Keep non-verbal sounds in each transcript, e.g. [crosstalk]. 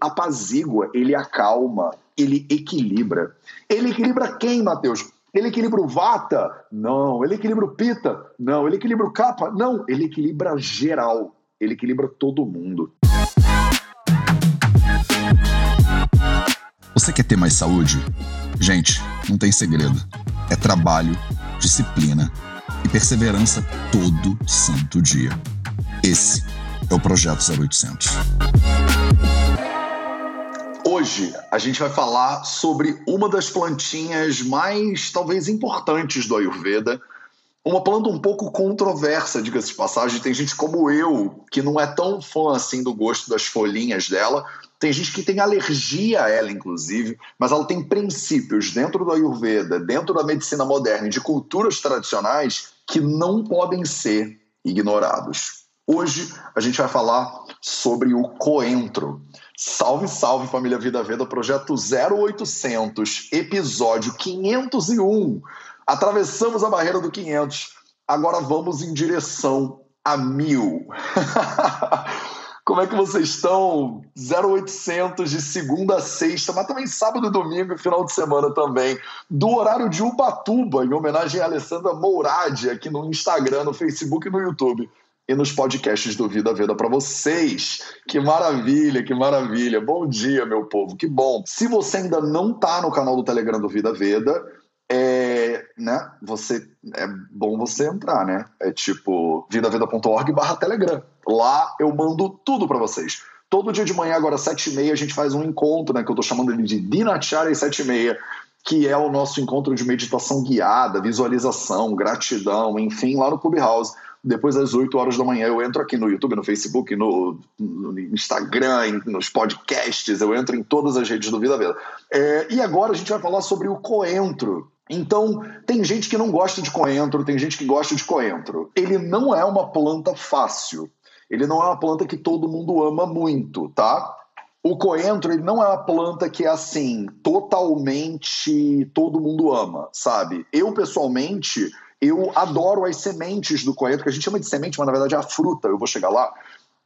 apazigua, ele acalma, ele equilibra. Ele equilibra quem, Mateus? Ele equilibra o Vata? Não. Ele equilibra o Pita? Não. Ele equilibra o Kapha? Não. Ele equilibra geral. Ele equilibra todo mundo. Você quer ter mais saúde? Gente, não tem segredo. É trabalho, disciplina e perseverança todo santo dia. Esse é o Projeto 0800. Hoje a gente vai falar sobre uma das plantinhas mais, talvez, importantes do Ayurveda. Uma planta um pouco controversa, diga-se de passagem. Tem gente como eu que não é tão fã assim do gosto das folhinhas dela. Tem gente que tem alergia a ela, inclusive, mas ela tem princípios dentro do Ayurveda, dentro da medicina moderna e de culturas tradicionais que não podem ser ignorados. Hoje a gente vai falar sobre o coentro. Salve, salve família Vida Veda, projeto 0800, episódio 501. Atravessamos a barreira do 500, agora vamos em direção a mil. [laughs] Como é que vocês estão? 0800 de segunda a sexta, mas também sábado e domingo e final de semana também, do horário de Ubatuba, em homenagem a Alessandra Mouradi, aqui no Instagram, no Facebook e no YouTube e nos podcasts do Vida Veda para vocês. Que maravilha, que maravilha. Bom dia, meu povo, que bom. Se você ainda não tá no canal do Telegram do Vida Veda, é, né, você, é bom você entrar, né? É tipo vidaveda.org barra Telegram. Lá eu mando tudo para vocês. Todo dia de manhã, agora às 7h30, a gente faz um encontro, né? Que eu tô chamando ele de Dinacharya 7h30 que é o nosso encontro de meditação guiada, visualização, gratidão, enfim, lá no Clubhouse depois das 8 horas da manhã eu entro aqui no YouTube, no Facebook, no, no Instagram, nos podcasts, eu entro em todas as redes do Vida Vida. É, e agora a gente vai falar sobre o coentro. Então, tem gente que não gosta de coentro, tem gente que gosta de coentro. Ele não é uma planta fácil. Ele não é uma planta que todo mundo ama muito, tá? O coentro ele não é uma planta que é assim, totalmente todo mundo ama, sabe? Eu, pessoalmente, eu adoro as sementes do coentro, que a gente chama de semente, mas na verdade é a fruta, eu vou chegar lá.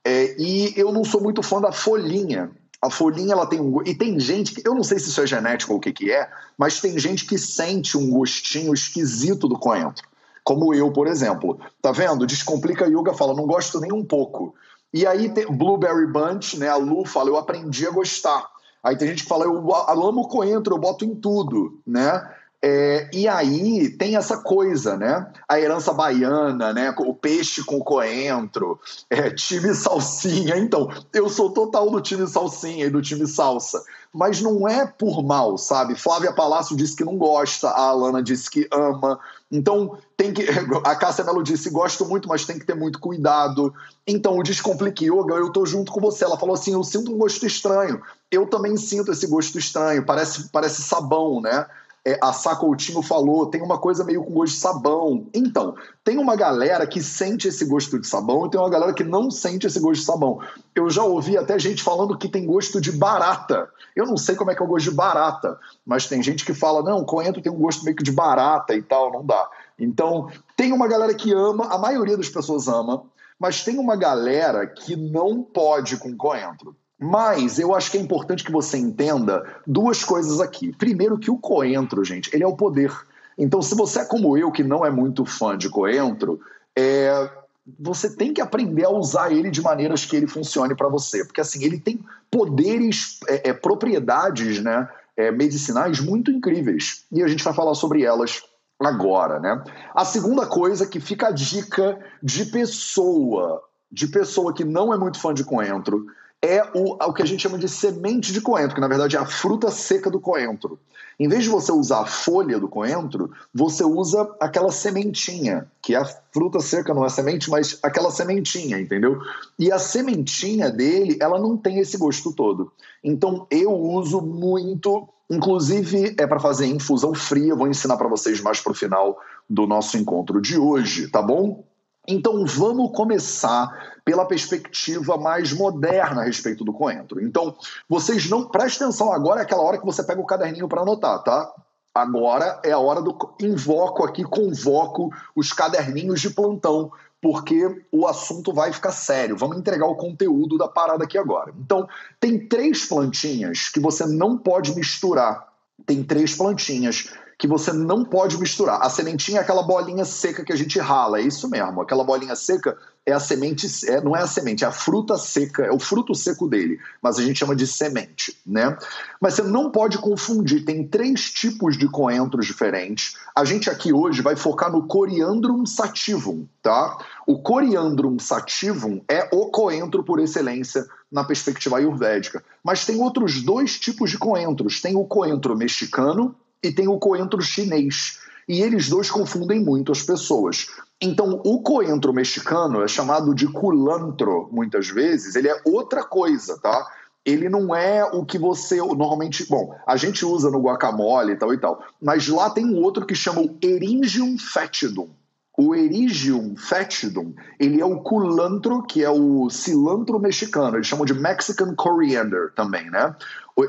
É, e eu não sou muito fã da folhinha. A folhinha ela tem um e tem gente que eu não sei se isso é genético ou o que que é, mas tem gente que sente um gostinho esquisito do coentro, como eu, por exemplo. Tá vendo? Descomplica Yoga fala, não gosto nem um pouco. E aí tem Blueberry Bunch, né? A Lu fala, eu aprendi a gostar. Aí tem gente que fala, eu, amo coentro, eu boto em tudo, né? É, e aí tem essa coisa, né? A herança baiana, né? O peixe com coentro, é, time salsinha. Então, eu sou total do time salsinha e do time salsa. Mas não é por mal, sabe? Flávia Palácio disse que não gosta, a Alana disse que ama. Então, tem que. [laughs] A Cássia Melo disse: gosto muito, mas tem que ter muito cuidado. Então, o Descomplique Yoga, eu tô junto com você. Ela falou assim: eu sinto um gosto estranho. Eu também sinto esse gosto estranho. Parece, parece sabão, né? É, a Sacoutinho falou, tem uma coisa meio com gosto de sabão. Então, tem uma galera que sente esse gosto de sabão e tem uma galera que não sente esse gosto de sabão. Eu já ouvi até gente falando que tem gosto de barata. Eu não sei como é que é o gosto de barata, mas tem gente que fala, não, coentro tem um gosto meio que de barata e tal, não dá. Então, tem uma galera que ama, a maioria das pessoas ama, mas tem uma galera que não pode com coentro. Mas eu acho que é importante que você entenda duas coisas aqui. Primeiro, que o coentro, gente, ele é o poder. Então, se você é como eu, que não é muito fã de coentro, é, você tem que aprender a usar ele de maneiras que ele funcione para você. Porque, assim, ele tem poderes, é, é, propriedades né, é, medicinais muito incríveis. E a gente vai falar sobre elas agora, né? A segunda coisa que fica a dica de pessoa, de pessoa que não é muito fã de coentro, é o, o que a gente chama de semente de coentro, que na verdade é a fruta seca do coentro. Em vez de você usar a folha do coentro, você usa aquela sementinha, que é a fruta seca, não é semente, mas aquela sementinha, entendeu? E a sementinha dele, ela não tem esse gosto todo. Então eu uso muito, inclusive é para fazer infusão fria, vou ensinar para vocês mais pro final do nosso encontro de hoje, tá bom? Então vamos começar pela perspectiva mais moderna a respeito do coentro. Então, vocês não prestem atenção agora, é aquela hora que você pega o caderninho para anotar, tá? Agora é a hora do invoco aqui, convoco os caderninhos de plantão, porque o assunto vai ficar sério. Vamos entregar o conteúdo da parada aqui agora. Então, tem três plantinhas que você não pode misturar. Tem três plantinhas que você não pode misturar. A sementinha é aquela bolinha seca que a gente rala, é isso mesmo. Aquela bolinha seca é a semente, é, não é a semente, é a fruta seca, é o fruto seco dele, mas a gente chama de semente, né? Mas você não pode confundir, tem três tipos de coentros diferentes. A gente aqui hoje vai focar no Coriandrum sativum, tá? O Coriandrum sativum é o coentro por excelência na perspectiva ayurvédica. Mas tem outros dois tipos de coentros. Tem o coentro mexicano e tem o coentro chinês. E eles dois confundem muito as pessoas. Então, o coentro mexicano é chamado de culantro, muitas vezes, ele é outra coisa, tá? Ele não é o que você normalmente. Bom, a gente usa no guacamole e tal e tal, mas lá tem um outro que chama o Eringium fetidum. O Erigium fetidum, ele é o culantro, que é o cilantro mexicano. Eles chamam de Mexican coriander também, né?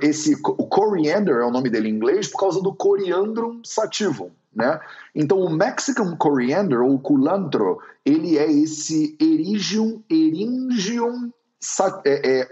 Esse, o coriander é o nome dele em inglês por causa do coriandrum sativum, né? Então o Mexican coriander, ou culantro, ele é esse Erigium, Eringium, é, é,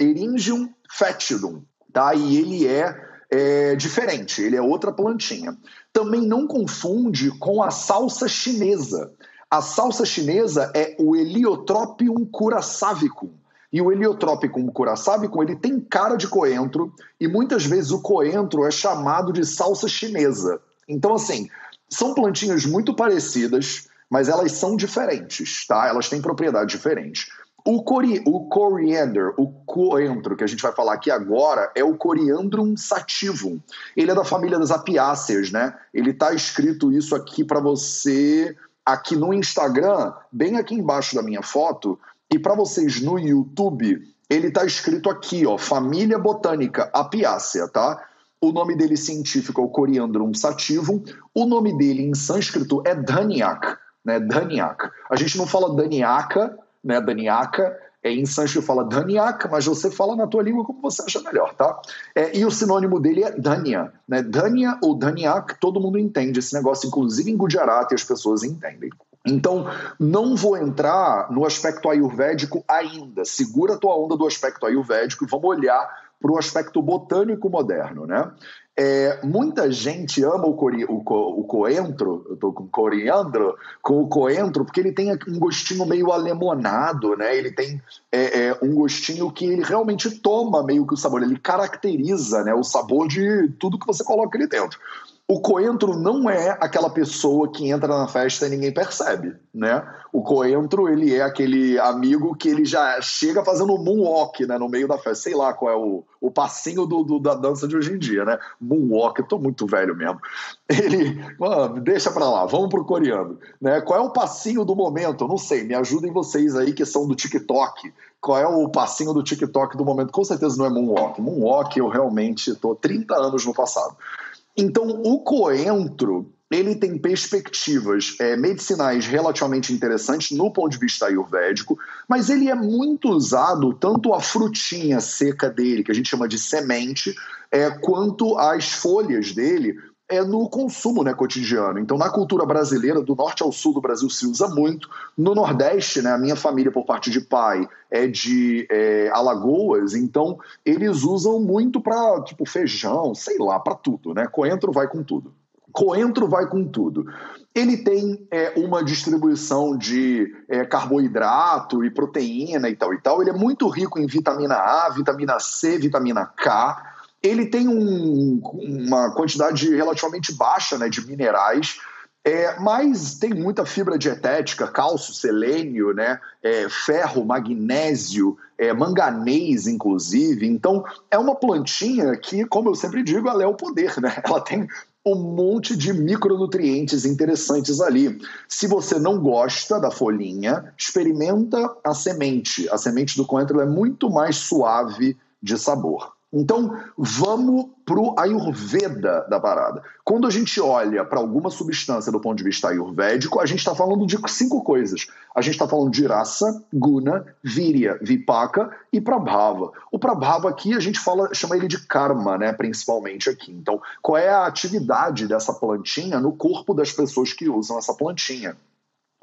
fetidum, tá? E ele é, é diferente, ele é outra plantinha. Também não confunde com a salsa chinesa. A salsa chinesa é o Heliotropium curaçavicum. E o Heliotropicum curaçavicum, ele tem cara de coentro e muitas vezes o coentro é chamado de salsa chinesa. Então, assim, são plantinhas muito parecidas, mas elas são diferentes, tá? Elas têm propriedades diferentes. O, cori o coriander, o coentro que a gente vai falar aqui agora, é o Coriandrum sativum. Ele é da família das apiáceas, né? Ele tá escrito isso aqui para você aqui no Instagram, bem aqui embaixo da minha foto, e para vocês no YouTube, ele tá escrito aqui, ó, Família Botânica Apiácea, tá? O nome dele científico é o Coriandrum sativum. O nome dele em sânscrito é Dhanyak, né? Dhanyak. A gente não fala Daniaka, né? Daniaka. É, em sânscrito fala Dhanyak, mas você fala na tua língua como você acha melhor, tá? É, e o sinônimo dele é Dhanya, né? Dhanya ou Dhanyak, todo mundo entende esse negócio, inclusive em Gujarati as pessoas entendem. Então, não vou entrar no aspecto ayurvédico ainda. Segura a tua onda do aspecto ayurvédico e vamos olhar para o aspecto botânico moderno, né? É, muita gente ama o, cori, o, co, o coentro, eu estou com coriandro, com o coentro, porque ele tem um gostinho meio alemonado, né? Ele tem é, é, um gostinho que ele realmente toma meio que o sabor, ele caracteriza né, o sabor de tudo que você coloca ali dentro. O coentro não é aquela pessoa que entra na festa e ninguém percebe, né? O coentro, ele é aquele amigo que ele já chega fazendo moonwalk, né, no meio da festa. Sei lá qual é o, o passinho do, do da dança de hoje em dia, né? Moonwalk, eu tô muito velho mesmo. Ele, mano, deixa pra lá, vamos pro coreano, né? Qual é o passinho do momento? Eu não sei, me ajudem vocês aí que são do TikTok. Qual é o passinho do TikTok do momento? Com certeza não é moonwalk. Moonwalk eu realmente tô 30 anos no passado. Então, o coentro ele tem perspectivas é, medicinais relativamente interessantes no ponto de vista ayurvédico, mas ele é muito usado, tanto a frutinha seca dele, que a gente chama de semente, é, quanto as folhas dele é no consumo né, cotidiano. Então, na cultura brasileira, do norte ao sul do Brasil se usa muito. No Nordeste, né, a minha família, por parte de pai, é de é, Alagoas, então eles usam muito para, tipo, feijão, sei lá, para tudo, né? Coentro vai com tudo. Coentro vai com tudo. Ele tem é, uma distribuição de é, carboidrato e proteína e tal e tal. Ele é muito rico em vitamina A, vitamina C, vitamina K ele tem um, uma quantidade relativamente baixa né, de minerais, é, mas tem muita fibra dietética, cálcio, selênio, né, é, ferro, magnésio, é, manganês, inclusive. Então, é uma plantinha que, como eu sempre digo, ela é o poder, né? Ela tem um monte de micronutrientes interessantes ali. Se você não gosta da folhinha, experimenta a semente. A semente do coentro é muito mais suave de sabor. Então, vamos para o Ayurveda da parada. Quando a gente olha para alguma substância do ponto de vista ayurvédico, a gente está falando de cinco coisas. A gente está falando de rasa, guna, virya, vipaka e prabhava. O prabhava aqui a gente fala, chama ele de karma, né, principalmente aqui. Então, qual é a atividade dessa plantinha no corpo das pessoas que usam essa plantinha?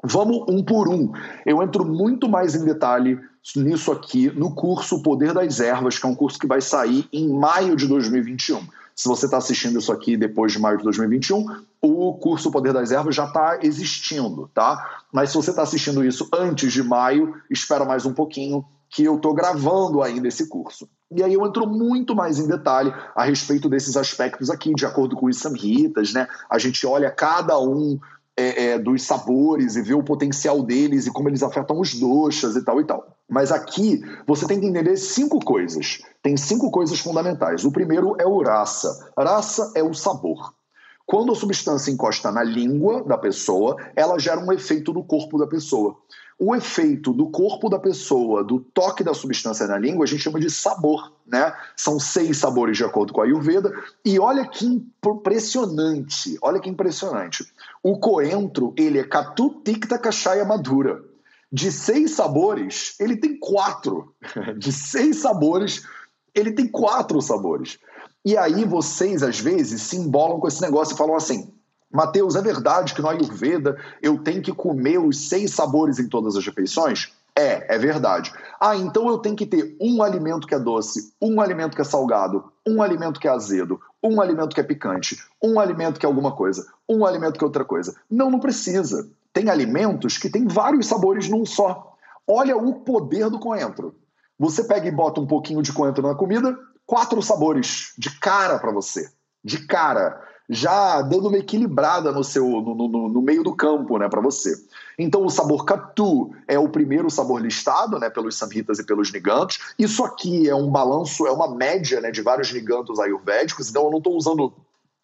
Vamos um por um. Eu entro muito mais em detalhe nisso aqui no curso O Poder das Ervas, que é um curso que vai sair em maio de 2021. Se você está assistindo isso aqui depois de maio de 2021, o curso O Poder das Ervas já está existindo, tá? Mas se você está assistindo isso antes de maio, espera mais um pouquinho, que eu estou gravando ainda esse curso. E aí eu entro muito mais em detalhe a respeito desses aspectos aqui, de acordo com os samhitas, né? A gente olha cada um é, é, dos sabores e vê o potencial deles e como eles afetam os doxas e tal e tal. Mas aqui você tem que entender cinco coisas. Tem cinco coisas fundamentais. O primeiro é o raça. Raça é o sabor. Quando a substância encosta na língua da pessoa, ela gera um efeito no corpo da pessoa o efeito do corpo da pessoa, do toque da substância na língua, a gente chama de sabor, né? São seis sabores de acordo com a Ayurveda. E olha que impressionante, olha que impressionante. O coentro, ele é Katu Tikta Kashaya Madura. De seis sabores, ele tem quatro. [laughs] De seis sabores, ele tem quatro sabores. E aí vocês, às vezes, se embolam com esse negócio e falam assim: Mateus, é verdade que no Ayurveda eu tenho que comer os seis sabores em todas as refeições? É, é verdade. Ah, então eu tenho que ter um alimento que é doce, um alimento que é salgado, um alimento que é azedo, um alimento que é picante, um alimento que é alguma coisa, um alimento que é outra coisa. Não, não precisa. Tem alimentos que têm vários sabores num só. Olha o poder do coentro. Você pega e bota um pouquinho de coentro na comida, quatro sabores de cara para você. De cara já dando uma equilibrada no seu no, no, no meio do campo, né, para você. Então o sabor Katu é o primeiro sabor listado, né, pelos samhitas e pelos nigantos. Isso aqui é um balanço, é uma média, né, de vários nigantos ayurvédicos. Então eu não estou usando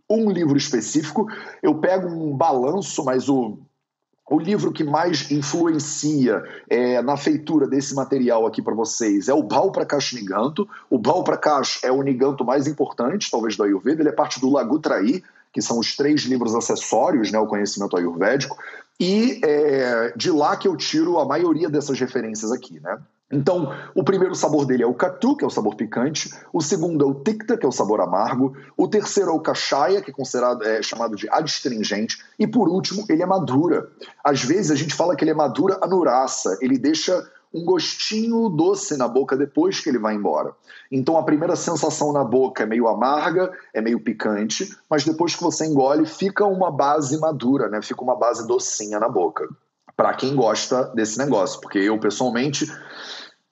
um livro específico, eu pego um balanço, mas o o livro que mais influencia é, na feitura desse material aqui para vocês é o Bal Prakash Niganto. O Bal Prakash é o Niganto mais importante, talvez, do Ayurveda. Ele é parte do Lagutrai, que são os três livros acessórios, né, o conhecimento ayurvédico, e é de lá que eu tiro a maioria dessas referências aqui, né? Então, o primeiro sabor dele é o katu, que é o sabor picante. O segundo é o tikta, que é o sabor amargo. O terceiro é o kashaya, que é considerado é, chamado de adstringente. E por último, ele é madura. Às vezes a gente fala que ele é madura anurasa. Ele deixa um gostinho doce na boca depois que ele vai embora. Então a primeira sensação na boca é meio amarga, é meio picante, mas depois que você engole, fica uma base madura, né? Fica uma base docinha na boca. Para quem gosta desse negócio, porque eu pessoalmente,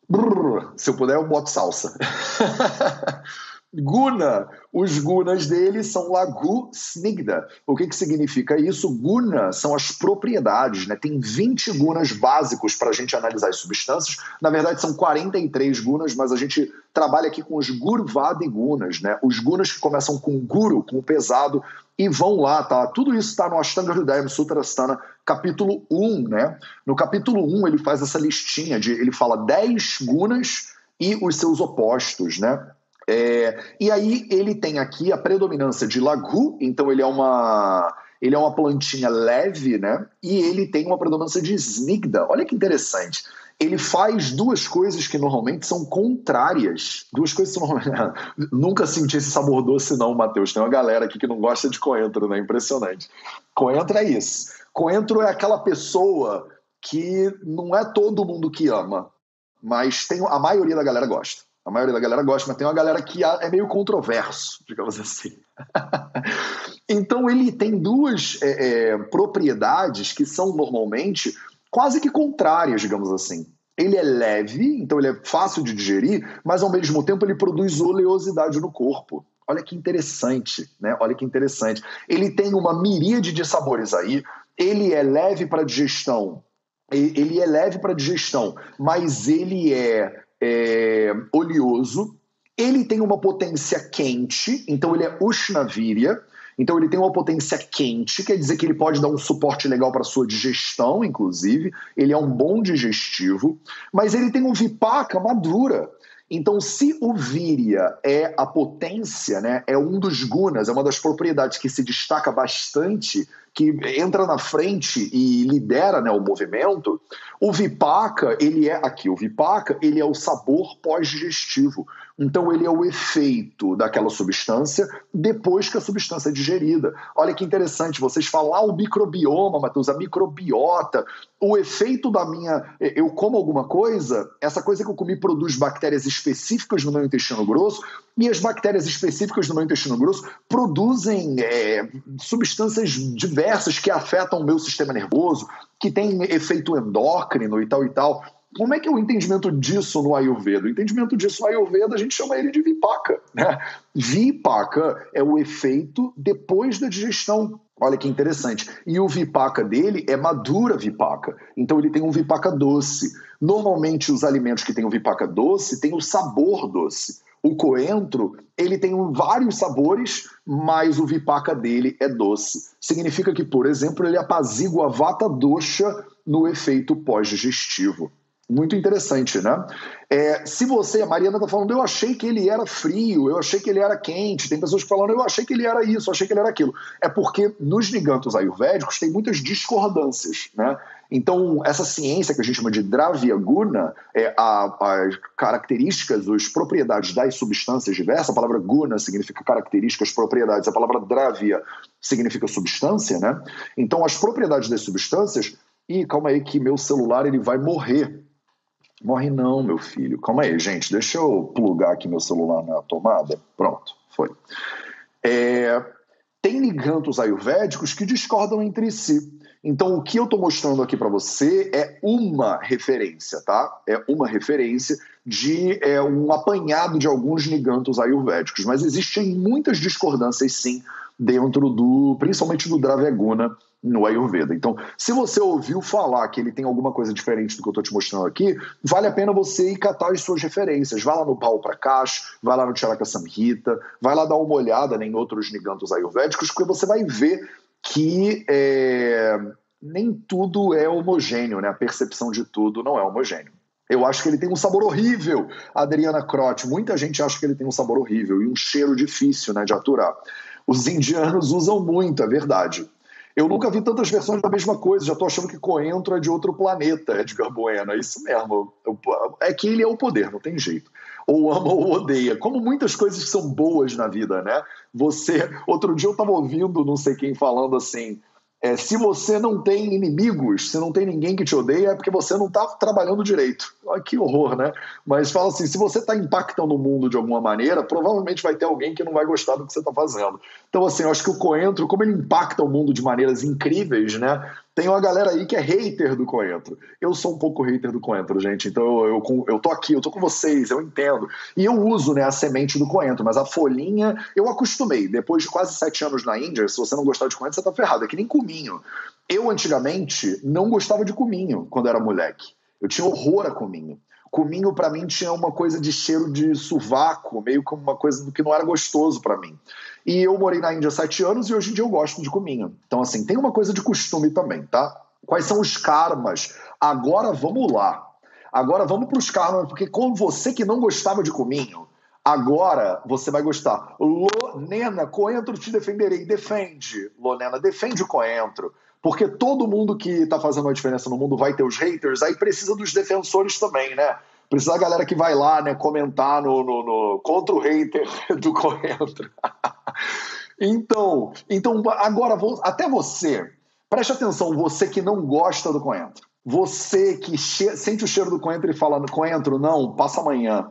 brrr, se eu puder, eu boto salsa. [laughs] Guna, os gunas dele são lagu snigda. O que, que significa isso? Guna são as propriedades, né? Tem 20 gunas básicos para a gente analisar as substâncias. Na verdade, são 43 gunas, mas a gente trabalha aqui com os gurvadi gunas, né? Os gunas que começam com guru, com pesado, e vão lá, tá? Tudo isso está no Ashtanga Hridayam Sutrasthana, capítulo 1, né? No capítulo 1 ele faz essa listinha de, ele fala 10 gunas e os seus opostos, né? É, e aí ele tem aqui a predominância de lagu, então ele é uma ele é uma plantinha leve, né? E ele tem uma predominância de snigda. Olha que interessante. Ele faz duas coisas que normalmente são contrárias. Duas coisas que normalmente... [laughs] Nunca senti esse sabor doce, não, Matheus. Tem uma galera aqui que não gosta de coentro, né? Impressionante. Coentro é isso. Coentro é aquela pessoa que não é todo mundo que ama, mas tem a maioria da galera gosta. A maioria da galera gosta, mas tem uma galera que é meio controverso, digamos assim. [laughs] então ele tem duas é, é, propriedades que são normalmente quase que contrárias, digamos assim. Ele é leve, então ele é fácil de digerir, mas ao mesmo tempo ele produz oleosidade no corpo. Olha que interessante, né? Olha que interessante. Ele tem uma miríade de sabores aí. Ele é leve para digestão. Ele é leve para digestão, mas ele é é, oleoso, ele tem uma potência quente, então ele é Ushnavirya, então ele tem uma potência quente, quer dizer que ele pode dar um suporte legal para sua digestão, inclusive, ele é um bom digestivo, mas ele tem um vipaka madura. Então, se o Virya é a potência, né, é um dos gunas, é uma das propriedades que se destaca bastante que entra na frente e lidera né, o movimento, o Vipaka, ele é aqui, o Vipaka, ele é o sabor pós-digestivo. Então, ele é o efeito daquela substância depois que a substância é digerida. Olha que interessante, vocês falam, ah, o microbioma, Matheus, a microbiota. O efeito da minha. Eu como alguma coisa, essa coisa que eu comi produz bactérias específicas no meu intestino grosso, e as bactérias específicas no meu intestino grosso produzem é, substâncias diversas que afetam o meu sistema nervoso, que têm efeito endócrino e tal e tal. Como é que é o entendimento disso no Ayurveda? O entendimento disso no Ayurveda a gente chama ele de vipaka. Né? Vipaka é o efeito depois da digestão. Olha que interessante. E o vipaka dele é madura vipaka. Então ele tem um vipaka doce. Normalmente os alimentos que têm o vipaka doce têm o sabor doce. O coentro, ele tem vários sabores, mas o vipaka dele é doce. Significa que, por exemplo, ele apazigua a vata dosha no efeito pós-digestivo. Muito interessante, né? É, se você, a Mariana está falando, eu achei que ele era frio, eu achei que ele era quente. Tem pessoas falando, eu achei que ele era isso, eu achei que ele era aquilo. É porque nos gigantos ayurvédicos tem muitas discordâncias, né? Então, essa ciência que a gente chama de Dravya Guna, é a, as características, as propriedades das substâncias diversas, a palavra Guna significa características, propriedades, a palavra Dravya significa substância, né? Então, as propriedades das substâncias, e calma aí que meu celular ele vai morrer Morre não, meu filho. Calma aí, gente. Deixa eu plugar aqui meu celular na tomada. Pronto, foi. É, tem ligantos ayurvédicos que discordam entre si. Então, o que eu estou mostrando aqui para você é uma referência, tá? É uma referência de é, um apanhado de alguns ligantos ayurvédicos. Mas existem muitas discordâncias, sim, dentro do, principalmente do Draveguna no Ayurveda. Então, se você ouviu falar que ele tem alguma coisa diferente do que eu estou te mostrando aqui, vale a pena você ir catar as suas referências. Vai lá no Baal Prakash, vai lá no Charaka Samhita, vai lá dar uma olhada em outros nigantos ayurvédicos, porque você vai ver que é, nem tudo é homogêneo, né? A percepção de tudo não é homogêneo. Eu acho que ele tem um sabor horrível, Adriana Crote. Muita gente acha que ele tem um sabor horrível e um cheiro difícil né, de aturar. Os indianos usam muito, é verdade. Eu nunca vi tantas versões da mesma coisa, já estou achando que Coentro é de outro planeta, Edgar Bueno. É isso mesmo. É que ele é o poder, não tem jeito. Ou ama ou odeia. Como muitas coisas são boas na vida, né? Você. Outro dia eu estava ouvindo não sei quem falando assim. É, se você não tem inimigos, se não tem ninguém que te odeia, é porque você não está trabalhando direito. Olha que horror, né? Mas fala assim: se você está impactando o mundo de alguma maneira, provavelmente vai ter alguém que não vai gostar do que você está fazendo. Então, assim, eu acho que o Coentro, como ele impacta o mundo de maneiras incríveis, né? Tem uma galera aí que é hater do Coentro. Eu sou um pouco hater do Coentro, gente. Então eu, eu, eu tô aqui, eu tô com vocês, eu entendo. E eu uso né, a semente do Coentro, mas a folhinha eu acostumei. Depois de quase sete anos na Índia, se você não gostar de Coentro, você tá ferrado. É que nem cominho. Eu, antigamente, não gostava de cominho quando era moleque. Eu tinha horror a cominho. Cominho, para mim, tinha uma coisa de cheiro de sovaco, meio como uma coisa que não era gostoso para mim. E eu morei na Índia sete anos e hoje em dia eu gosto de cominho. Então, assim, tem uma coisa de costume também, tá? Quais são os karmas? Agora vamos lá. Agora vamos para os karmas, porque com você que não gostava de cominho, agora você vai gostar. Lonena, coentro te defenderei. Defende, Lonena, defende o coentro. Porque todo mundo que está fazendo a diferença no mundo vai ter os haters, aí precisa dos defensores também, né? Precisa da galera que vai lá, né, comentar no, no, no contra o hater [laughs] do coentro. Então, então, agora, até você, preste atenção, você que não gosta do coentro. Você que sente o cheiro do coentro e fala, coentro, não, passa amanhã.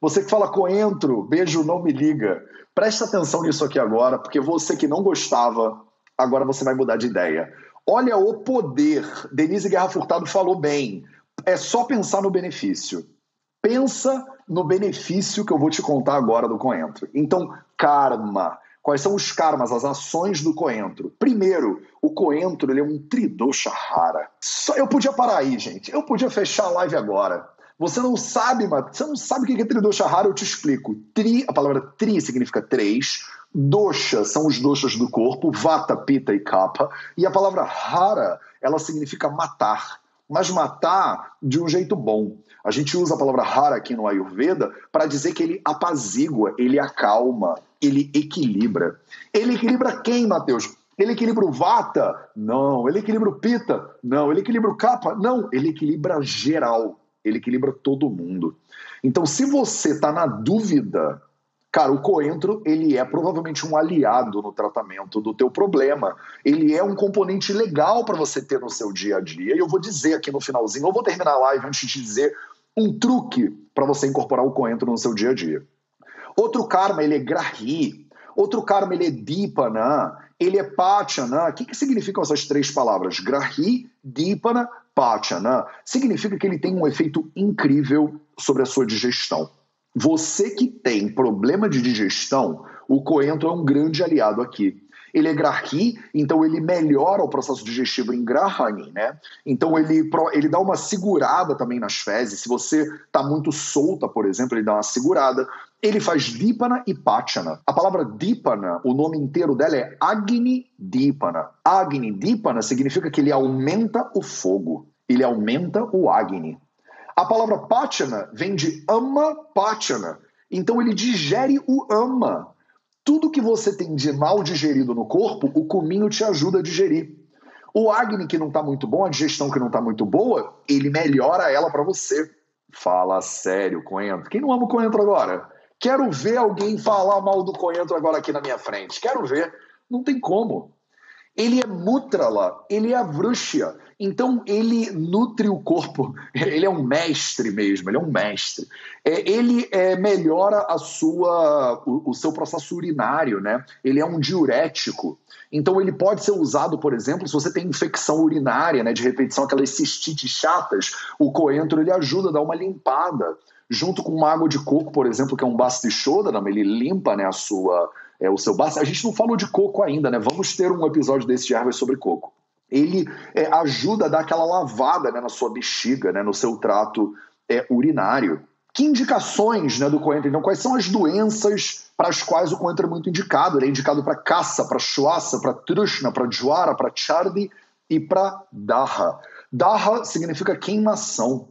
Você que fala coentro, beijo, não me liga. Preste atenção nisso aqui agora, porque você que não gostava, agora você vai mudar de ideia. Olha o poder. Denise Guerra Furtado falou bem. É só pensar no benefício. Pensa no benefício que eu vou te contar agora do coentro. Então, karma. Quais são os karmas, as ações do coentro? Primeiro, o coentro ele é um tridosha rara. Só eu podia parar aí, gente. Eu podia fechar a live agora. Você não sabe, você não sabe o que é tridosha rara, eu te explico. Tri, a palavra tri significa três. Dosha são os doshas do corpo, vata, pita e kapha. E a palavra rara, ela significa matar. Mas matar de um jeito bom. A gente usa a palavra rara aqui no Ayurveda para dizer que ele apazigua, ele acalma, ele equilibra. Ele equilibra quem, Mateus? Ele equilibra o Vata? Não. Ele equilibra o Pita? Não. Ele equilibra o Kapha? Não. Ele equilibra geral. ele equilibra todo mundo. Então, se você está na dúvida, cara, o coentro ele é provavelmente um aliado no tratamento do teu problema. Ele é um componente legal para você ter no seu dia a dia. E eu vou dizer aqui no finalzinho, eu vou terminar a live antes de dizer um truque para você incorporar o coentro no seu dia a dia. Outro karma, ele é grahi. Outro karma, ele é dipana. Ele é pachana. O que, que significam essas três palavras? Grahi, dipana, pachana. Significa que ele tem um efeito incrível sobre a sua digestão. Você que tem problema de digestão, o coentro é um grande aliado aqui. Ele é grahi, então ele melhora o processo digestivo em grahani, né? Então ele, ele dá uma segurada também nas fezes. Se você está muito solta, por exemplo, ele dá uma segurada. Ele faz Dipana e Pachana. A palavra Dipana, o nome inteiro dela é Agni Dipana. Agni Dipana significa que ele aumenta o fogo. Ele aumenta o Agni. A palavra Pachana vem de Ama Pachana. Então ele digere o Ama. Tudo que você tem de mal digerido no corpo, o cominho te ajuda a digerir. O Agni que não está muito bom, a digestão que não está muito boa, ele melhora ela para você. Fala sério, coentro. Quem não ama o coentro agora? Quero ver alguém falar mal do coentro agora aqui na minha frente. Quero ver. Não tem como. Ele é mutrala, ele é a vrúxia. Então ele nutre o corpo. [laughs] Ele é um mestre mesmo, ele é um mestre. É, ele é, melhora a sua, o, o, seu processo urinário, né? Ele é um diurético. Então ele pode ser usado, por exemplo, se você tem infecção urinária, né, de repetição, aquelas cistites chatas, o coentro ele ajuda a dar uma limpada junto com uma água de coco, por exemplo, que é um basta de ele limpa né, a sua, é, o seu basta. A gente não falou de coco ainda, né? Vamos ter um episódio desse de ervas sobre coco. Ele é, ajuda a dar aquela lavada né, na sua bexiga, né, no seu trato é, urinário. Que indicações né, do coentro? Então, quais são as doenças para as quais o coentro é muito indicado? Ele é indicado para caça, para chuaça, para trushna, para juara, para chardi e para daha. Daha significa queimação.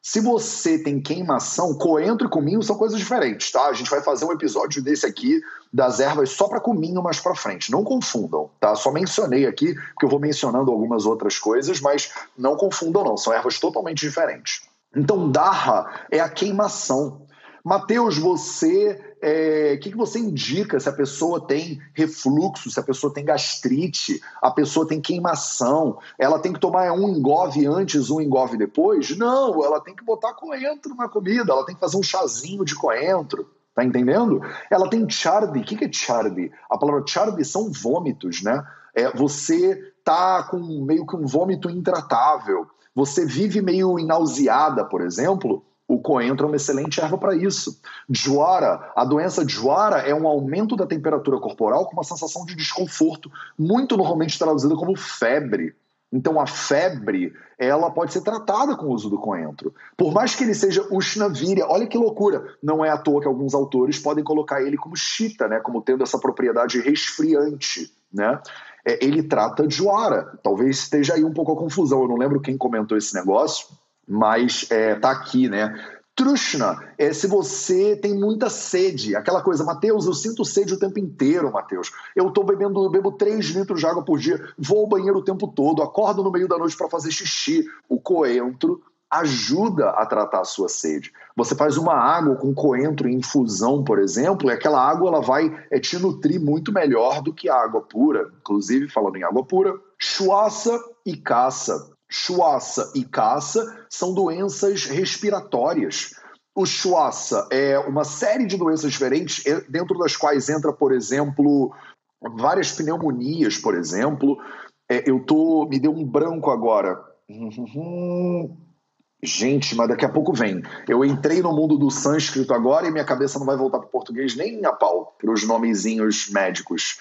Se você tem queimação, coentro e cominho são coisas diferentes, tá? A gente vai fazer um episódio desse aqui das ervas só para cominho mais para frente. Não confundam, tá? Só mencionei aqui porque eu vou mencionando algumas outras coisas, mas não confundam não, são ervas totalmente diferentes. Então, darra é a queimação. Mateus, você o é, que, que você indica se a pessoa tem refluxo, se a pessoa tem gastrite, a pessoa tem queimação, ela tem que tomar um engove antes, um engove depois? Não, ela tem que botar coentro na comida, ela tem que fazer um chazinho de coentro. Tá entendendo? Ela tem chardi. O que, é chardi? A palavra chardi são vômitos, né? É, você tá com meio que um vômito intratável. Você vive meio nauseada, por exemplo o coentro é uma excelente erva para isso. Juara, a doença juara é um aumento da temperatura corporal com uma sensação de desconforto, muito normalmente traduzida como febre. Então a febre, ela pode ser tratada com o uso do coentro. Por mais que ele seja ushnavirya, olha que loucura, não é à toa que alguns autores podem colocar ele como chita, né, como tendo essa propriedade resfriante, né? É, ele trata de juara. Talvez esteja aí um pouco a confusão, eu não lembro quem comentou esse negócio, mas é, tá aqui, né? Trushna é se você tem muita sede, aquela coisa, Mateus, eu sinto sede o tempo inteiro, Mateus. Eu tô bebendo, bebo 3 litros de água por dia, vou ao banheiro o tempo todo, acordo no meio da noite para fazer xixi. O coentro ajuda a tratar a sua sede. Você faz uma água com coentro em infusão, por exemplo, e aquela água ela vai é, te nutrir muito melhor do que a água pura. Inclusive, falando em água pura, chuaça e caça Chuaça e caça são doenças respiratórias. O chuaça é uma série de doenças diferentes, dentro das quais entra, por exemplo, várias pneumonias, por exemplo. É, eu tô. Me deu um branco agora. [laughs] Gente, mas daqui a pouco vem. Eu entrei no mundo do sânscrito agora e minha cabeça não vai voltar para o português nem a pau, para os nomezinhos médicos.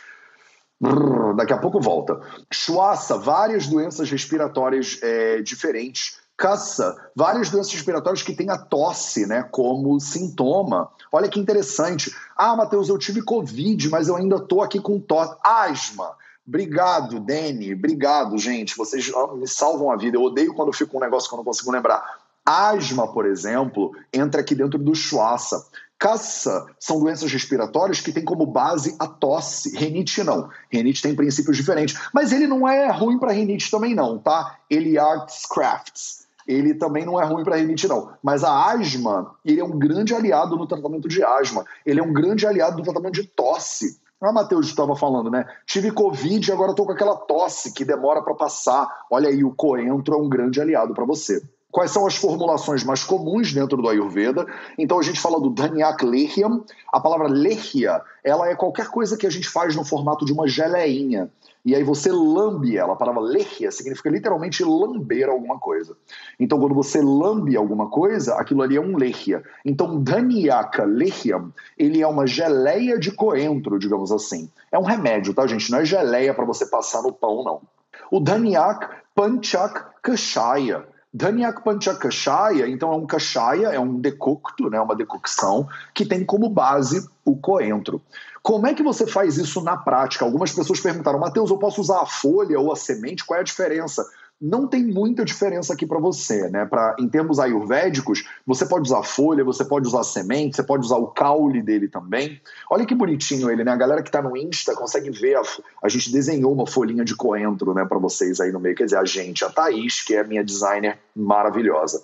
Daqui a pouco volta. Chuaça, várias doenças respiratórias é, diferentes. Caça, várias doenças respiratórias que têm a tosse né, como sintoma. Olha que interessante. Ah, Matheus, eu tive Covid, mas eu ainda estou aqui com tosse. Asma. Obrigado, Dani. Obrigado, gente. Vocês me salvam a vida. Eu odeio quando eu fico com um negócio que eu não consigo lembrar. Asma, por exemplo, entra aqui dentro do chuaça. Caça são doenças respiratórias que têm como base a tosse. Renite não. Renite tem princípios diferentes. Mas ele não é ruim para renite também não, tá? Eliards Crafts. ele também não é ruim para rinite, não. Mas a asma, ele é um grande aliado no tratamento de asma. Ele é um grande aliado no tratamento de tosse. Ah, Matheus estava falando, né? Tive Covid e agora estou com aquela tosse que demora para passar. Olha aí, o coentro é um grande aliado para você. Quais são as formulações mais comuns dentro do Ayurveda? Então a gente fala do Dhanyak Lehyam. A palavra lehya, ela é qualquer coisa que a gente faz no formato de uma geleinha e aí você lambe ela. A palavra lehya significa literalmente lamber alguma coisa. Então, quando você lambe alguma coisa, aquilo ali é um lehya. Então, Dhanyaka Lehyam, ele é uma geleia de coentro, digamos assim. É um remédio, tá, gente? Não é geleia para você passar no pão, não. O Dhanyak Panchak Kashaya. Dhanyak Panchakashaya, então é um kashaya, é um decocto, né, uma decocção, que tem como base o coentro. Como é que você faz isso na prática? Algumas pessoas perguntaram, Matheus, eu posso usar a folha ou a semente? Qual é a diferença? Não tem muita diferença aqui para você, né? Pra, em termos ayurvédicos, você pode usar folha, você pode usar semente, você pode usar o caule dele também. Olha que bonitinho ele, né? A galera que está no Insta consegue ver. A, a, gente desenhou uma folhinha de coentro, né, para vocês aí no meio. Quer dizer, a gente, a Thaís, que é a minha designer maravilhosa.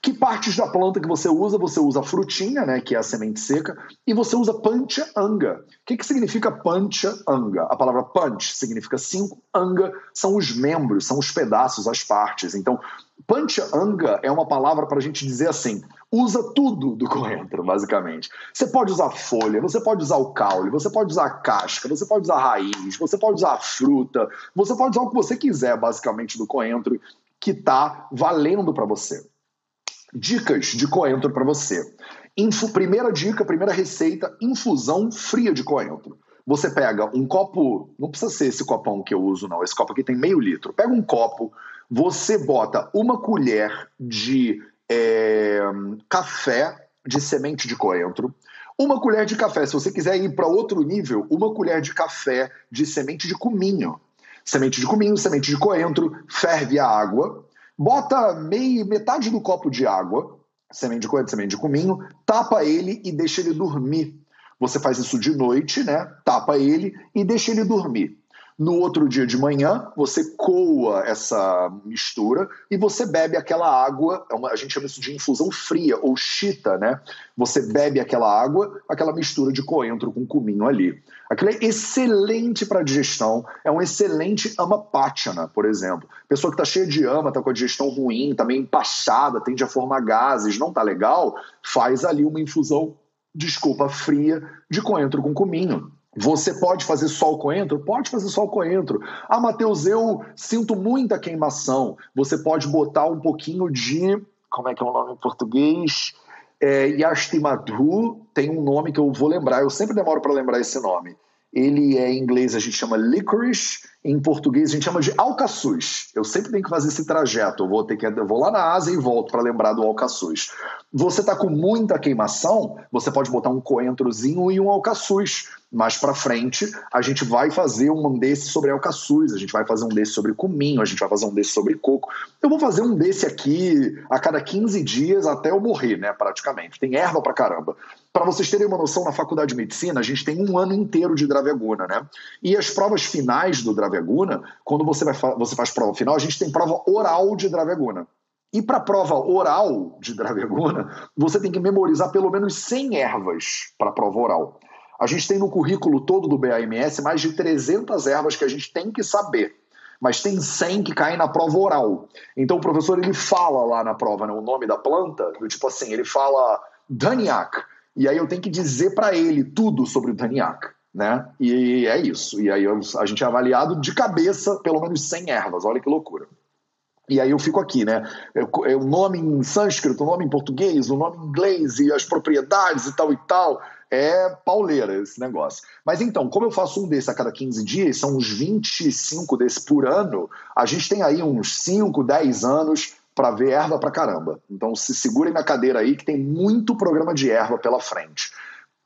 Que partes da planta que você usa? Você usa frutinha, né, que é a semente seca, e você usa pancha anga. O que, que significa pancha anga? A palavra punch significa cinco, anga são os membros, são os pedaços, as partes. Então, pancha anga é uma palavra para a gente dizer assim: usa tudo do coentro, basicamente. Você pode usar folha, você pode usar o caule, você pode usar a casca, você pode usar a raiz, você pode usar a fruta, você pode usar o que você quiser, basicamente, do coentro, que está valendo para você. Dicas de coentro para você. Info, primeira dica, primeira receita: infusão fria de coentro. Você pega um copo, não precisa ser esse copão que eu uso, não. Esse copo aqui tem meio litro. Pega um copo, você bota uma colher de é, café de semente de coentro, uma colher de café, se você quiser ir para outro nível, uma colher de café de semente de cominho. Semente de cominho, semente de coentro, ferve a água, bota meio, metade do copo de água, semente de coentro, semente de cominho, tapa ele e deixa ele dormir. Você faz isso de noite, né? Tapa ele e deixa ele dormir. No outro dia de manhã, você coa essa mistura e você bebe aquela água, é a gente chama isso de infusão fria ou chita, né? Você bebe aquela água, aquela mistura de coentro com cominho ali. Aquilo é excelente para digestão, é um excelente amapachana, por exemplo. Pessoa que está cheia de ama, está com a digestão ruim, está meio empachada, tende a formar gases, não está legal, faz ali uma infusão, desculpa, fria de coentro com cominho. Você pode fazer o coentro? Pode fazer o coentro. Ah, Matheus, eu sinto muita queimação. Você pode botar um pouquinho de. Como é que é o nome em português? É, Yastimadhu tem um nome que eu vou lembrar, eu sempre demoro para lembrar esse nome. Ele é em inglês, a gente chama licorice, em português a gente chama de alcaçuz. Eu sempre tenho que fazer esse trajeto. Eu vou ter que eu vou lá na Ásia e volto para lembrar do alcaçuz. Você está com muita queimação, você pode botar um coentrozinho e um alcaçuz. Mais para frente, a gente vai fazer um desse sobre alcaçuz, a gente vai fazer um desse sobre cominho, a gente vai fazer um desse sobre coco. Eu vou fazer um desse aqui a cada 15 dias até eu morrer, né, praticamente. Tem erva pra caramba. Para vocês terem uma noção, na faculdade de medicina, a gente tem um ano inteiro de Draviaguna, né? E as provas finais do Draviaguna, quando você, vai, você faz prova final, a gente tem prova oral de Draviaguna. E para a prova oral de Draviaguna, você tem que memorizar pelo menos 100 ervas para a prova oral. A gente tem no currículo todo do BAMS mais de 300 ervas que a gente tem que saber. Mas tem 100 que caem na prova oral. Então o professor ele fala lá na prova né, o nome da planta, tipo assim, ele fala Daniac. E aí eu tenho que dizer para ele tudo sobre o Daniac. Né? E é isso. E aí a gente é avaliado de cabeça pelo menos 100 ervas. Olha que loucura. E aí eu fico aqui, né? O nome em sânscrito, o nome em português, o nome em inglês e as propriedades e tal e tal. É pauleira esse negócio. Mas então, como eu faço um desse a cada 15 dias, são uns 25 desses por ano, a gente tem aí uns 5, 10 anos para ver erva pra caramba. Então se segurem na cadeira aí que tem muito programa de erva pela frente.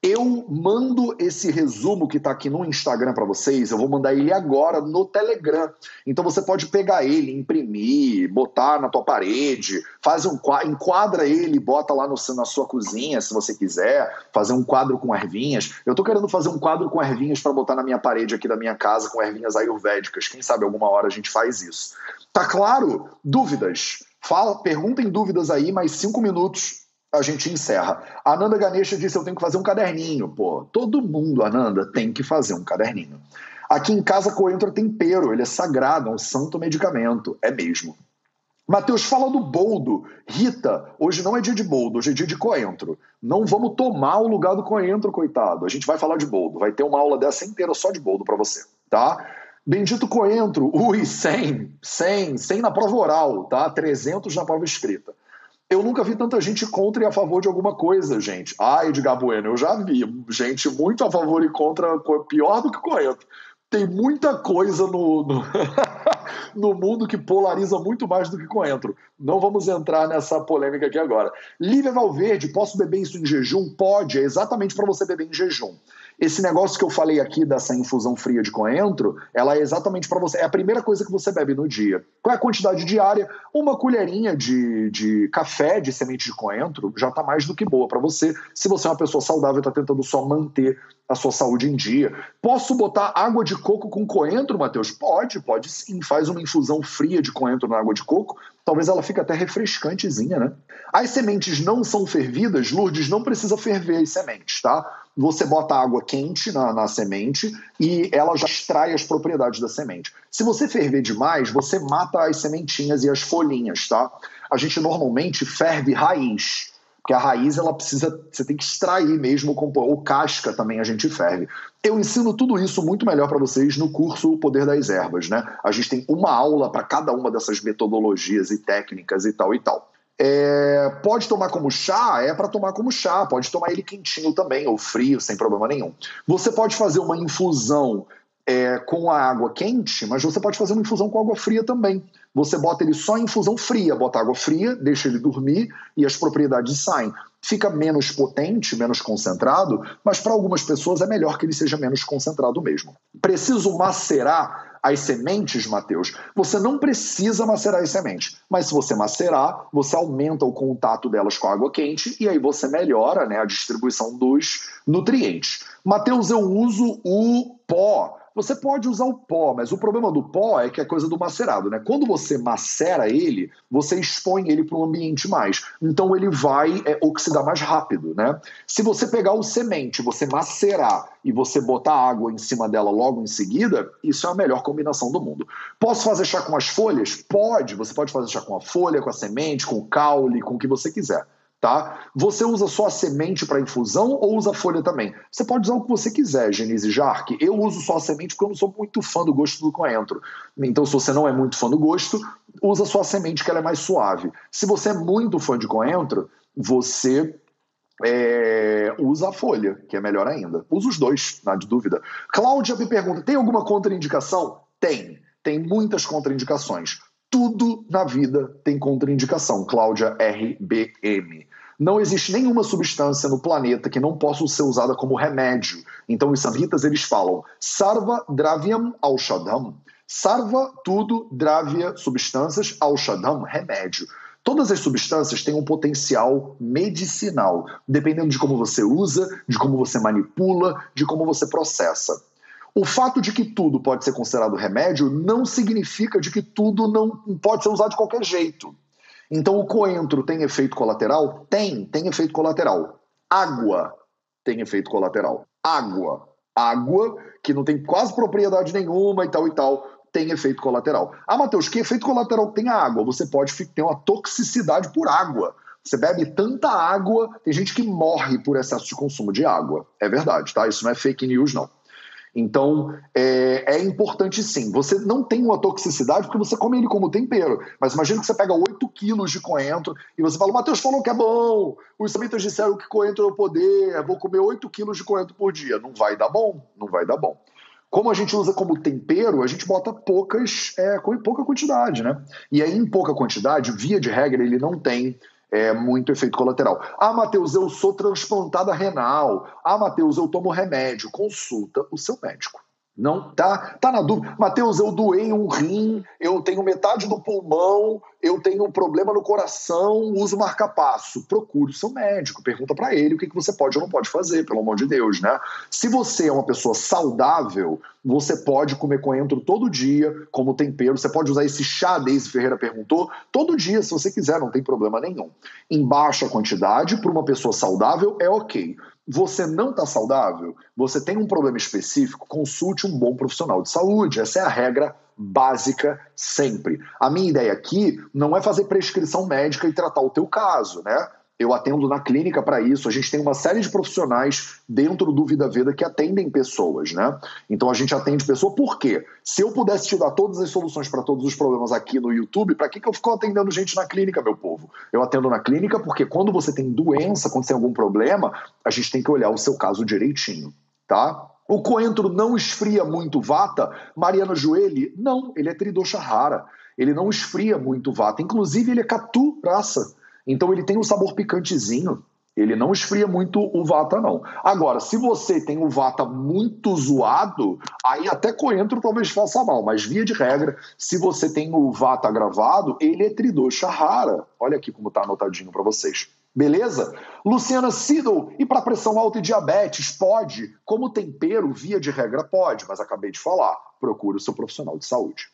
Eu mando esse resumo que está aqui no Instagram para vocês, eu vou mandar ele agora no Telegram. Então você pode pegar ele, imprimir, botar na tua parede, faz um enquadra ele, bota lá no, na sua cozinha, se você quiser, fazer um quadro com ervinhas. Eu estou querendo fazer um quadro com ervinhas para botar na minha parede aqui da minha casa com ervinhas ayurvédicas. Quem sabe alguma hora a gente faz isso. Tá claro? Dúvidas? Fala, perguntem dúvidas aí, mais cinco minutos a gente encerra. A Ananda Ganesha disse: Eu tenho que fazer um caderninho. Pô, todo mundo, Ananda, tem que fazer um caderninho. Aqui em casa, coentro é tempero, ele é sagrado, é um santo medicamento. É mesmo. Mateus, fala do boldo. Rita, hoje não é dia de boldo, hoje é dia de coentro. Não vamos tomar o lugar do coentro, coitado. A gente vai falar de boldo. Vai ter uma aula dessa inteira só de boldo para você, tá? Bendito coentro, ui, 100, 100, 100 na prova oral, tá? 300 na prova escrita. Eu nunca vi tanta gente contra e a favor de alguma coisa, gente. Ah, Edgar Bueno, eu já vi gente muito a favor e contra, pior do que coentro tem muita coisa no, no, [laughs] no, mundo que polariza muito mais do que coentro. Não vamos entrar nessa polêmica aqui agora. Lívia Valverde, posso beber isso em jejum? Pode, é exatamente para você beber em jejum. Esse negócio que eu falei aqui dessa infusão fria de coentro, ela é exatamente para você. É a primeira coisa que você bebe no dia. Qual é a quantidade diária? Uma colherinha de, de café de semente de coentro já está mais do que boa para você. Se você é uma pessoa saudável e está tentando só manter a sua saúde em dia. Posso botar água de coco com coentro, Matheus? Pode, pode sim. Faz uma infusão fria de coentro na água de coco. Talvez ela fique até refrescantezinha, né? As sementes não são fervidas, Lourdes, não precisa ferver as sementes, tá? você bota água quente na, na, semente e ela já extrai as propriedades da semente. Se você ferver demais, você mata as sementinhas e as folhinhas, tá? A gente normalmente ferve raiz, porque a raiz ela precisa, você tem que extrair mesmo, ou casca também a gente ferve. Eu ensino tudo isso muito melhor para vocês no curso O Poder das Ervas, né? A gente tem uma aula para cada uma dessas metodologias e técnicas e tal e tal. É, pode tomar como chá? É para tomar como chá. Pode tomar ele quentinho também, ou frio, sem problema nenhum. Você pode fazer uma infusão é, com a água quente, mas você pode fazer uma infusão com água fria também. Você bota ele só em infusão fria, bota água fria, deixa ele dormir e as propriedades saem. Fica menos potente, menos concentrado, mas para algumas pessoas é melhor que ele seja menos concentrado mesmo. Preciso macerar as sementes, Mateus, você não precisa macerar as sementes. Mas se você macerar, você aumenta o contato delas com a água quente e aí você melhora né, a distribuição dos nutrientes. Mateus, eu uso o pó você pode usar o pó, mas o problema do pó é que é coisa do macerado, né? Quando você macera ele, você expõe ele para um ambiente mais. Então ele vai é, oxidar mais rápido, né? Se você pegar o semente, você macerar e você botar água em cima dela logo em seguida, isso é a melhor combinação do mundo. Posso fazer chá com as folhas? Pode. Você pode fazer chá com a folha, com a semente, com o caule, com o que você quiser tá? Você usa só a semente para infusão ou usa a folha também? Você pode usar o que você quiser, Genise Jarque. Eu uso só a semente porque eu não sou muito fã do gosto do coentro. Então, se você não é muito fã do gosto, usa só a semente que ela é mais suave. Se você é muito fã de coentro, você é, usa a folha, que é melhor ainda. Usa os dois, nada de dúvida. Cláudia me pergunta: tem alguma contraindicação? Tem. Tem muitas contraindicações. Tudo na vida tem contraindicação, Cláudia RBM. Não existe nenhuma substância no planeta que não possa ser usada como remédio. Então os samhitas eles falam sarva dravyam aushadam. Sarva, tudo, dravya, substâncias, aushadam, remédio. Todas as substâncias têm um potencial medicinal, dependendo de como você usa, de como você manipula, de como você processa. O fato de que tudo pode ser considerado remédio não significa de que tudo não pode ser usado de qualquer jeito. Então, o coentro tem efeito colateral? Tem, tem efeito colateral. Água tem efeito colateral. Água. Água, que não tem quase propriedade nenhuma e tal e tal, tem efeito colateral. Ah, Matheus, que efeito colateral tem a água? Você pode ter uma toxicidade por água. Você bebe tanta água, tem gente que morre por excesso de consumo de água. É verdade, tá? Isso não é fake news, não. Então, é, é, importante sim. Você não tem uma toxicidade porque você come ele como tempero. Mas imagina que você pega 8 quilos de coentro e você fala, Matheus falou que é bom, os samitas disseram que coentro é o poder, vou comer 8 quilos de coentro por dia. Não vai dar bom, não vai dar bom. Como a gente usa como tempero, a gente bota poucas, é, pouca quantidade, né? E aí, em pouca quantidade, via de regra, ele não tem é, muito efeito colateral. Ah, Matheus, eu sou transplantada renal. Ah, Matheus, eu tomo remédio. Consulta o seu médico. Não tá, tá na dúvida. Mateus, eu doei um rim, eu tenho metade do pulmão, eu tenho um problema no coração, uso marca-passo. Procure o seu médico, pergunta para ele o que, que você pode ou não pode fazer, pelo amor de Deus, né? Se você é uma pessoa saudável, você pode comer coentro todo dia, como tempero. Você pode usar esse chá, Deise Ferreira perguntou, todo dia, se você quiser, não tem problema nenhum. Em baixa quantidade, para uma pessoa saudável, é ok você não está saudável, você tem um problema específico, consulte um bom profissional de saúde. Essa é a regra básica sempre. A minha ideia aqui não é fazer prescrição médica e tratar o teu caso, né? Eu atendo na clínica para isso. A gente tem uma série de profissionais dentro do Vida Veda que atendem pessoas, né? Então a gente atende pessoa. Por quê? Se eu pudesse te dar todas as soluções para todos os problemas aqui no YouTube, para que, que eu fico atendendo gente na clínica, meu povo? Eu atendo na clínica porque quando você tem doença, quando você tem algum problema, a gente tem que olhar o seu caso direitinho, tá? O coentro não esfria muito vata? Mariana Joelho, não, ele é tridosha rara. Ele não esfria muito vata. Inclusive, ele é catu raça. Então ele tem um sabor picantezinho. Ele não esfria muito o vata, não. Agora, se você tem o vata muito zoado, aí até coentro talvez faça mal. Mas, via de regra, se você tem o vata agravado, ele é tridosha rara. Olha aqui como está anotadinho para vocês. Beleza? Luciana Siddle, e para pressão alta e diabetes, pode? Como tempero, via de regra, pode, mas acabei de falar. Procure o seu profissional de saúde.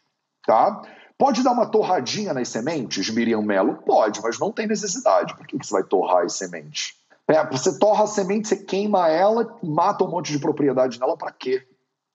Tá? Pode dar uma torradinha nas sementes, Miriam Melo? Pode, mas não tem necessidade. Por que você vai torrar as sementes? É, você torra a semente, você queima ela, mata um monte de propriedade nela, para quê?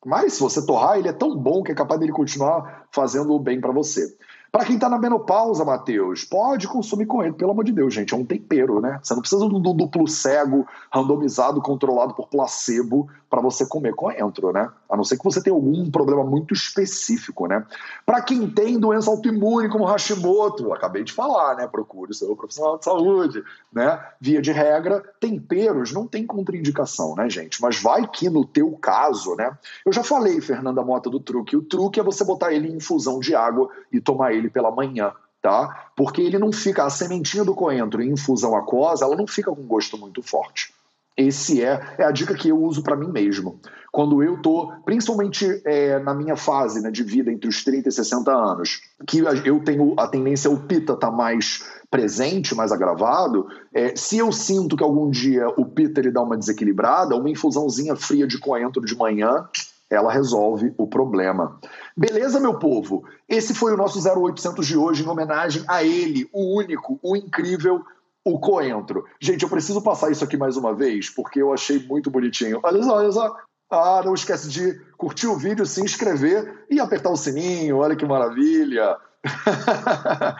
Mas se você torrar, ele é tão bom que é capaz dele continuar fazendo o bem para você. Para quem está na menopausa, Matheus, pode consumir coentro, pelo amor de Deus, gente. É um tempero, né? Você não precisa do duplo cego, randomizado, controlado por placebo para você comer coentro, né? A não ser que você tenha algum problema muito específico, né? Para quem tem doença autoimune como Hashimoto, acabei de falar, né? Procure o seu profissional de saúde, né? Via de regra, temperos não tem contraindicação, né, gente? Mas vai que no teu caso, né? Eu já falei, Fernanda Mota, do truque. O truque é você botar ele em infusão de água e tomar ele pela manhã, tá? Porque ele não fica, a sementinha do coentro em infusão aquosa, ela não fica com gosto muito forte. Esse é, é a dica que eu uso para mim mesmo. Quando eu tô, principalmente é, na minha fase né, de vida entre os 30 e 60 anos, que eu tenho a tendência o pita tá mais presente, mais agravado, é, se eu sinto que algum dia o pita ele dá uma desequilibrada, uma infusãozinha fria de coentro de manhã, ela resolve o problema. Beleza, meu povo? Esse foi o nosso 0800 de hoje, em homenagem a ele, o único, o incrível, o coentro. Gente, eu preciso passar isso aqui mais uma vez, porque eu achei muito bonitinho. Olha só, olha só. Ah, não esquece de curtir o vídeo, se inscrever e apertar o sininho. Olha que maravilha. [laughs]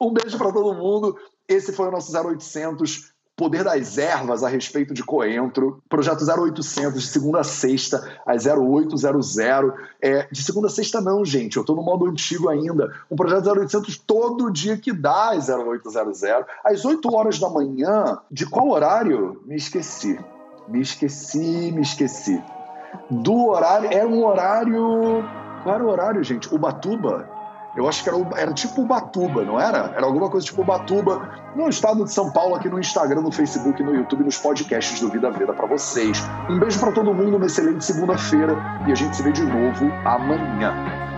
um beijo para todo mundo. Esse foi o nosso 0800 Poder das Ervas a respeito de coentro, projeto 0800, de segunda a sexta, às 0800. É, de segunda a sexta, não, gente, eu estou no modo antigo ainda. Um projeto 0800 todo dia que dá às 0800, às 8 horas da manhã. De qual horário? Me esqueci. Me esqueci, me esqueci. Do horário. Era um horário. Qual era o horário, gente? Ubatuba? Eu acho que era, era tipo Ubatuba, não era? Era alguma coisa tipo Ubatuba, no estado de São Paulo, aqui no Instagram, no Facebook, no YouTube, nos podcasts do Vida Veda para vocês. Um beijo para todo mundo, uma excelente segunda-feira e a gente se vê de novo amanhã.